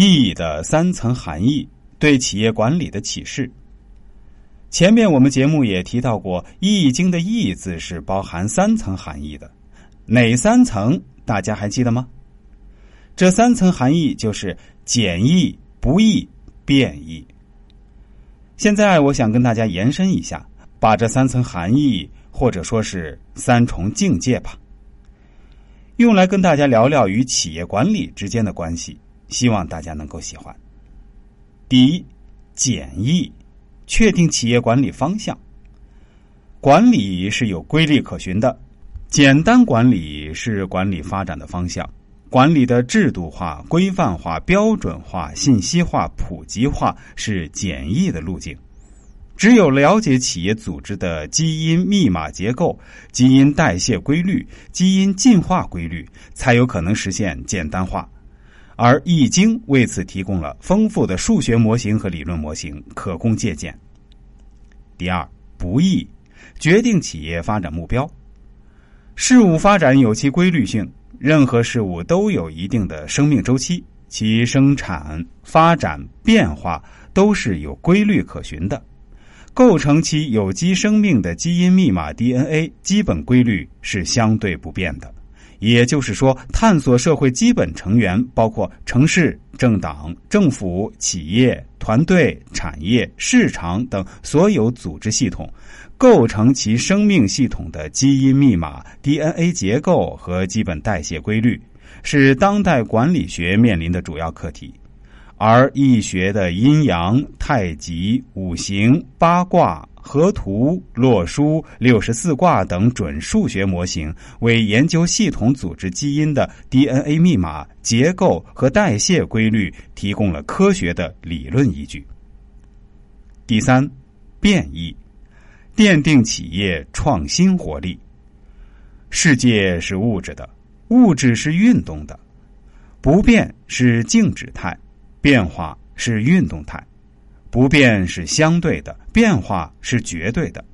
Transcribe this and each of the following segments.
意义的三层含义对企业管理的启示。前面我们节目也提到过，《易经》的“易”字是包含三层含义的，哪三层？大家还记得吗？这三层含义就是简易、不易、变易。现在我想跟大家延伸一下，把这三层含义或者说是三重境界吧，用来跟大家聊聊与企业管理之间的关系。希望大家能够喜欢。第一，简易，确定企业管理方向。管理是有规律可循的，简单管理是管理发展的方向。管理的制度化、规范化、标准化、信息化、普及化是简易的路径。只有了解企业组织的基因密码结构、基因代谢规律、基因进化规律，才有可能实现简单化。而《易经》为此提供了丰富的数学模型和理论模型，可供借鉴。第二，不易，决定企业发展目标。事物发展有其规律性，任何事物都有一定的生命周期，其生产、发展、变化都是有规律可循的。构成其有机生命的基因密码 DNA 基本规律是相对不变的。也就是说，探索社会基本成员，包括城市、政党、政府、企业、团队、产业、市场等所有组织系统，构成其生命系统的基因密码、DNA 结构和基本代谢规律，是当代管理学面临的主要课题。而易学的阴阳、太极、五行、八卦。河图、洛书、六十四卦等准数学模型，为研究系统组织基因的 DNA 密码结构和代谢规律提供了科学的理论依据。第三，变异，奠定企业创新活力。世界是物质的，物质是运动的，不变是静止态，变化是运动态。不变是相对的，变化是绝对的。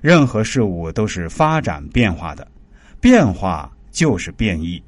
任何事物都是发展变化的，变化就是变异。